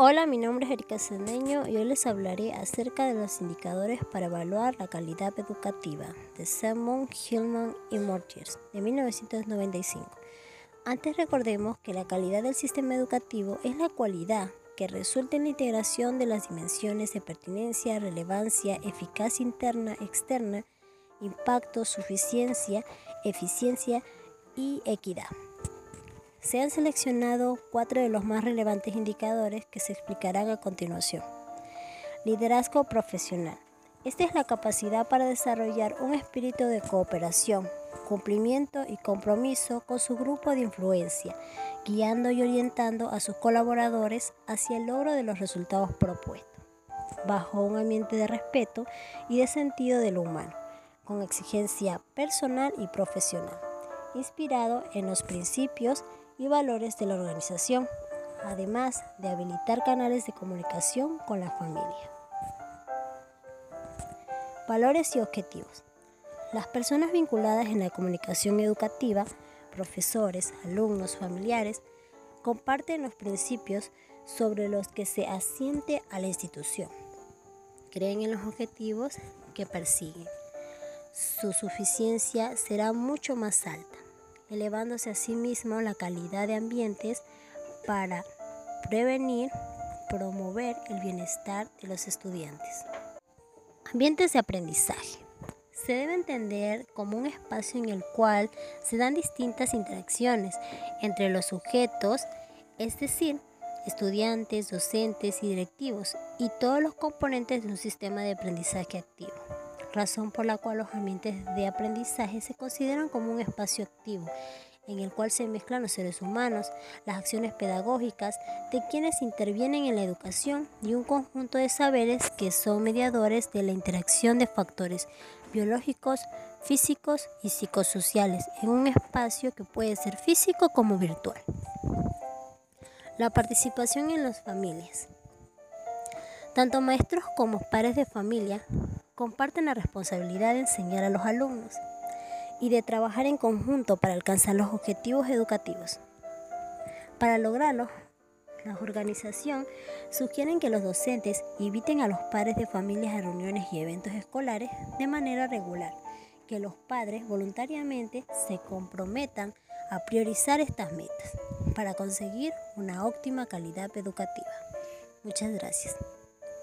Hola, mi nombre es Erika Cedeño y hoy les hablaré acerca de los indicadores para evaluar la calidad educativa de Simon, Hillman y Mortiers de 1995. Antes recordemos que la calidad del sistema educativo es la cualidad que resulta en la integración de las dimensiones de pertinencia, relevancia, eficacia interna, externa, impacto, suficiencia, eficiencia y equidad. Se han seleccionado cuatro de los más relevantes indicadores que se explicarán a continuación. Liderazgo profesional. Esta es la capacidad para desarrollar un espíritu de cooperación, cumplimiento y compromiso con su grupo de influencia, guiando y orientando a sus colaboradores hacia el logro de los resultados propuestos, bajo un ambiente de respeto y de sentido de lo humano, con exigencia personal y profesional, inspirado en los principios y valores de la organización, además de habilitar canales de comunicación con la familia. Valores y objetivos. Las personas vinculadas en la comunicación educativa, profesores, alumnos, familiares, comparten los principios sobre los que se asiente a la institución. Creen en los objetivos que persiguen. Su suficiencia será mucho más alta elevándose a sí mismo la calidad de ambientes para prevenir, promover el bienestar de los estudiantes. Ambientes de aprendizaje. Se debe entender como un espacio en el cual se dan distintas interacciones entre los sujetos, es decir, estudiantes, docentes y directivos, y todos los componentes de un sistema de aprendizaje activo razón por la cual los ambientes de aprendizaje se consideran como un espacio activo en el cual se mezclan los seres humanos, las acciones pedagógicas de quienes intervienen en la educación y un conjunto de saberes que son mediadores de la interacción de factores biológicos, físicos y psicosociales en un espacio que puede ser físico como virtual. La participación en las familias. Tanto maestros como padres de familia comparten la responsabilidad de enseñar a los alumnos y de trabajar en conjunto para alcanzar los objetivos educativos. Para lograrlo, la organización sugieren que los docentes inviten a los padres de familias a reuniones y eventos escolares de manera regular, que los padres voluntariamente se comprometan a priorizar estas metas para conseguir una óptima calidad educativa. Muchas gracias.